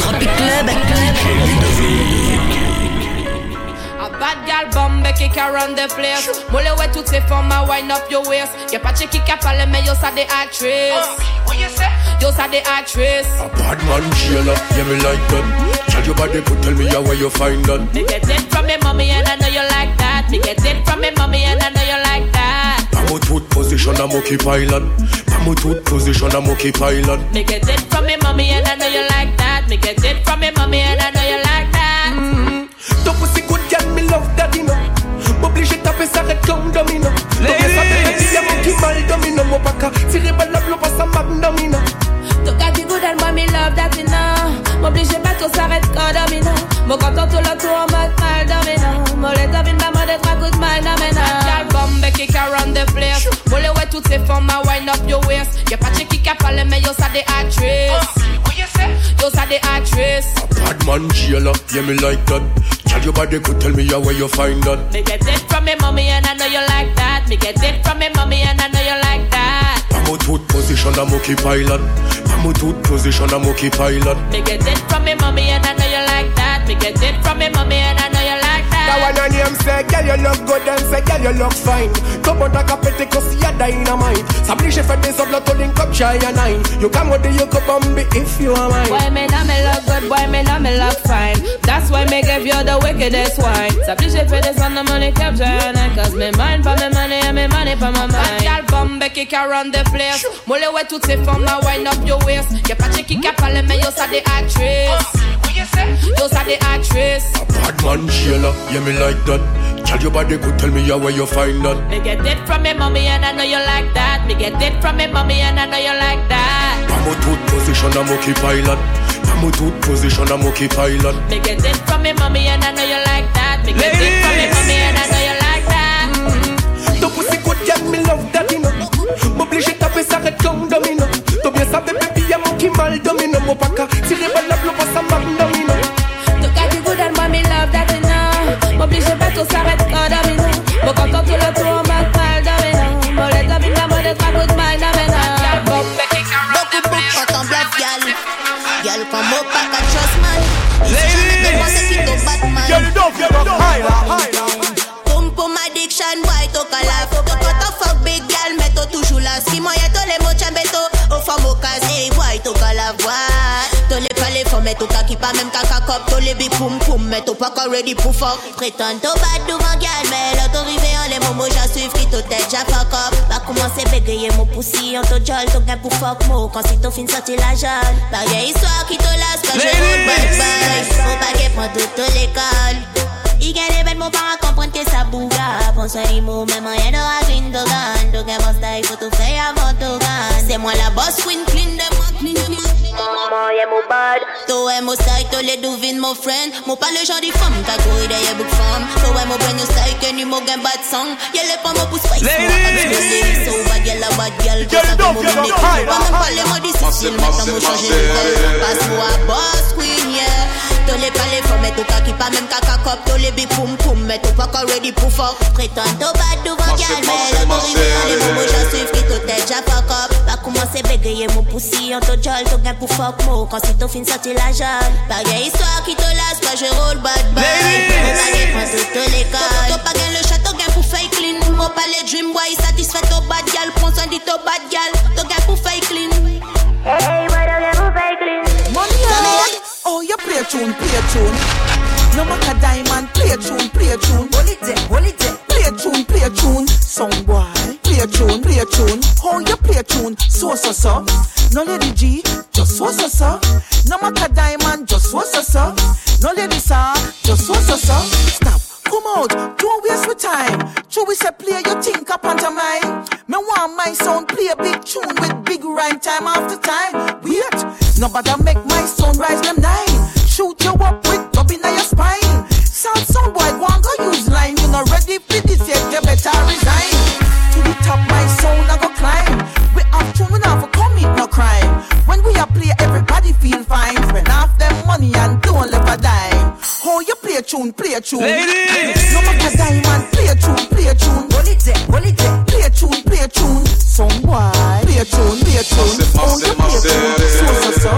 Tropic Club. A bad gal bombe qui run the place. Moule ouais toutes ces femmes à wind up your waist? Y'a pas de qui a parlé mais yo ça des actrices What you say? Yo ça des actrices A bad man jailer, yeah me like that. Tell your body could tell me how where you find that. Me get it from a monkey pilot. Pamo tooth position a monkey pilot. Me get it from me mommy and I know you like that. Me get it from me mommy and I know you like that. Mm-hmm. Ton pussy good girl, me love that, you know. M'oblige taper ça red comme domino Donc ça te dit y'a mon qui mal domino Mon paka, tiré balle la blow pas ça magnomino Ton gars dit good and moi me love that, you know. M'oblige pas tout ça red comme domino Mon content tout le tour en mode mal domino Mon les domine pas moi de trois coups de mal domino Gal bombe qui can run the place. Moule ouais toutes ces femmes à wind up your waist. Y'a pas de qui a parlé mais yo ça des actrices. Yo ça des actrices. A bad man jailer, yeah me like that. Tell your body could tell me how where you find that. Me get it from me mommy and I know you like that. Me get it from me mommy and I know you like that. Pamo tooth position a monkey pilot. Pamo tooth position a monkey pilot. Me get it from me mommy and I know you like that. Me get it from me mommy and I know you like that That one on name say, girl you look good and say, girl you look fine. Come on like a petty cause you're dynamite. S'oblige fait des autres to link up shy and nine. You come with the you could bomb if you are mine. Boy me know me look good, boy me know me look fine. That's why me give you the wickedest wine. S'oblige fait des autres money cap shy and nine Cause me mind for me money and me money for my mind. Gal bombe qui can run the place. Moule ouais toutes ces femmes now wind up your waist? Y'a pas de qui a parlé mais yo ça des actrices Yo ça des actrices A bad man jailer, yeah me like that. Tell your body could tell me how where you find that. Me get it from me mommy and I know you like that. Me get it from me mommy and I know you like that. Pamo tooth position a monkey pilot. Pamo tooth position a monkey pilot. Me get it from me mommy and I know you like that. Me get it from me mommy and I know you like that. Mm-hmm. Ton pussy good yeah me love that you know. M'oblige taper ça red comme domino. T'as bien savé baby y'a mon qui mal domino Mon paka tiré balle la blow pas ça magnomino tout s'arrête comme domino Mon content tout le tour en mode mal domino domine la mode trois coups de mal domino Beaucoup beaucoup quand bluff gal Gal comme au pas qu'à trust man Ladies Batman Girl you don't feel up high calaf. To cut fuck big gal mais to toujours là Si moi y'a tous les mots chambeto Au femme au casé boy to calaf faut mettre kaki pas même caca cop To les big pum pum. Mais to pas ready pour fuck Prétend to bad devant gal mais l'autorité en les momos j'en suive qui to tête j'en fuck up. Pas commencer bégayer mon poussi jol gain pour fuck mo. Quand si to fin sorti la histoire qui te lasse quand je roule bye paquet prend toute l'école il gagne les bêtes, mon parent comprendre que ça bouga. Prends soin de moi, même rien de racine de gun. Donc, mon style, faut tout faire avant tout gun. C'est moi la boss, queen, clean de moi, clean de moi. Maman, y'a mon bad. Toi, et mon style, toi, les douvines, mon friend. Mon pas le genre de femme, t'as couru derrière book femme. Toi, et mon brand new style, que nu, mon gain bad song. Y'a les pommes, mon pouce, spice, moi, explosé. So bad, y'a la bad girl. Toi, ça fait mon mini Pas même pas les mots difficiles, maintenant, mon changer de gueule. Passe-moi, boss, même caca cop. Tous les big pum pum, mais tout pas encore ready pour fuck. Prétend au bad devant gal, mais le arrivé en les momos, j'en suive qui tout tête, j'en fuck up. Pas commencer bégayer mon poussi, en tout jol, tout gain pour fuck mo. Quand c'est tout fin sorti la jeune. Pareille histoire qui te lasse, quand je roll bad bye. Mon baguette prend toute l'école. T'as pas gain le château, gain pour fake clean. Mon palais dream boy, satisfait au bad gal. Prends soin dit au bad gal. T'as gain pour fake clean. Hey, moi, t'as gain pour fake clean. Money, oh, you play a tune, play a tune. No matter diamond, play a tune, play a tune. Hold it there, hold it there. Play a tune, play a tune. Song boy, play a tune, play a tune. Oh, you play a tune, so so so. No lady G, just so so so. No matter diamond, just so so so. No lady sir, just so so so. Stop. Come out, don't waste my time. True, we say play your think up onto mine. Me want my sound play a big tune with big rhyme time after time. Wait, nobody make my sound rise them nine. Play a tune. Ladies. No matter diamond, play a tune, play a tune. Hold it there, hold it there. Play a tune, play a tune. Some boy, play a tune, play a tune. Oh, you play tune, so so so.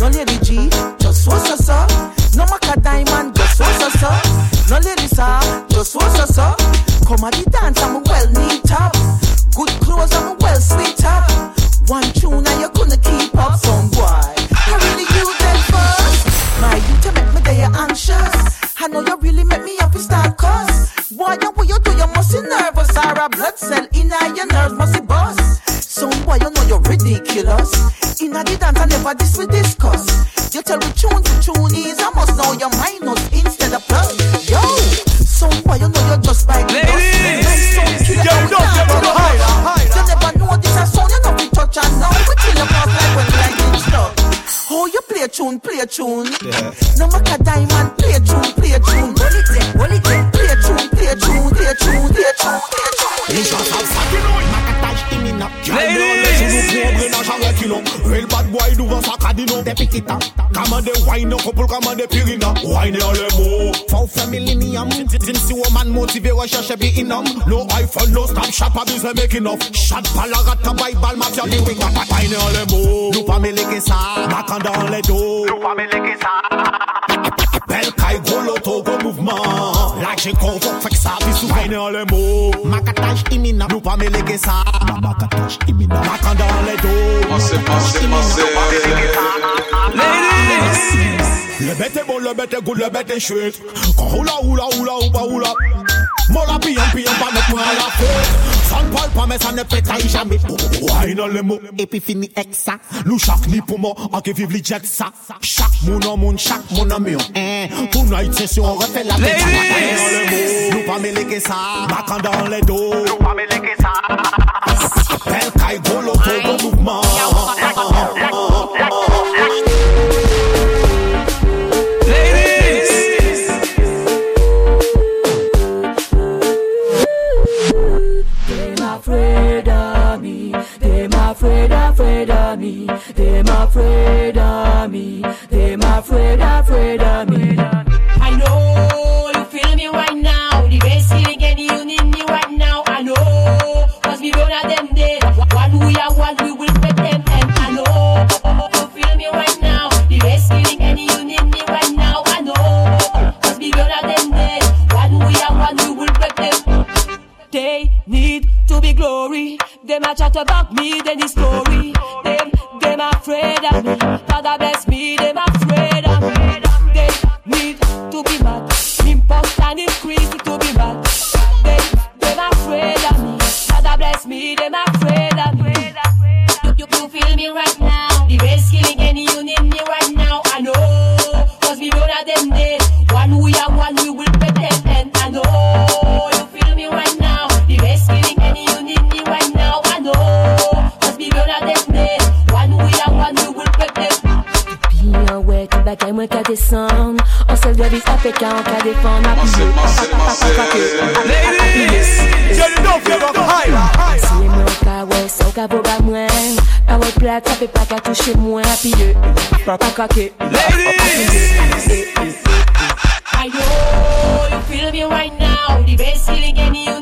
No lady G, just so so so. No maca diamond, just so so so. No lady sir, just so so so. Come at the dance, I'm well neat up. You tell me tune to tune is, I must know your minus instead of plus. Yo, some boy, you know you're just by the dust. Nice sound killer, Yo, we no, can't yo, tell no, you higher, higher. You never know this a sound, you know we touch and now we kill your past like when lightning struck. Oh, you play a tune, play a tune. No matter diamond, play a tune, play a tune. Hold it there, hold it there. Play a tune, play a tune, play a tune, play a tune, play a tune. Real bad boy devant sa cadino Des piquita Commande wine couple commande pirina Wine en les mots For family millennium Since woman motivé recherche be inum No iPhone, no stop shop abuse make enough. Shot palarata by bal mafia di wing up. Wine en les mots Nous pas mêler que ça Macan dans les dos Nous pas mêler que ça mouvement Là j'ai convoque fait que ça Puis souvent Wine en les mots Macatage imminent Nous pas mêler que ça Macatage imminent Macan dans les dos Pensez, pensez, pensez. Le bête est bon, le bête est good, le bête est chouette. Quand oula, oula, oula, oula, oula. Mon la pillant, pillant, pas mettre moi à la fête. Ça ne parle pas, mais ça ne pétaille jamais. Wine dans les mots. Et puis fini avec ça. Nous chaque ni pour moi, en qui vive les jet ça. Chaque mon en monde, chaque mon ami. Hein. Tonight, c'est sûr, on refait la tête. Wine dans les mots. Nous pas mêler que ça. Macan dans les dos. Nous pas mêler que ça. Appelle Kai Golo, Togo mouvement. Me. Tout bagaille moins qu'à descendre. On se doit vis on qu'à défendre Pensez, pensez, pensez. Jenny, don't feel up higher. Si les mots ka ouais, ça ka vaut pas moins. Parole plate, ça fait pas qu'à toucher moins. Pilleux, pas pas craquer. I know oh, you feel me right now. The best feeling and you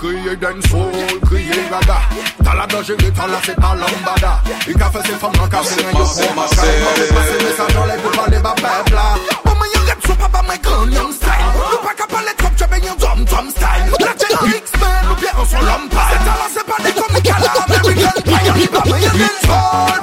kriye den soul, kriye gaga. Tala da jere, tala se talan bada I ka fe se fam nan ka se nan yo se maka I pa me pase mesaj nan le pou pale ba style. Nou pa ka pale trop, chebe yon drum drum style. La jen yon X-Men, nou pye an son lompal Se tala se pa de komika la American Pie Yon pa mwen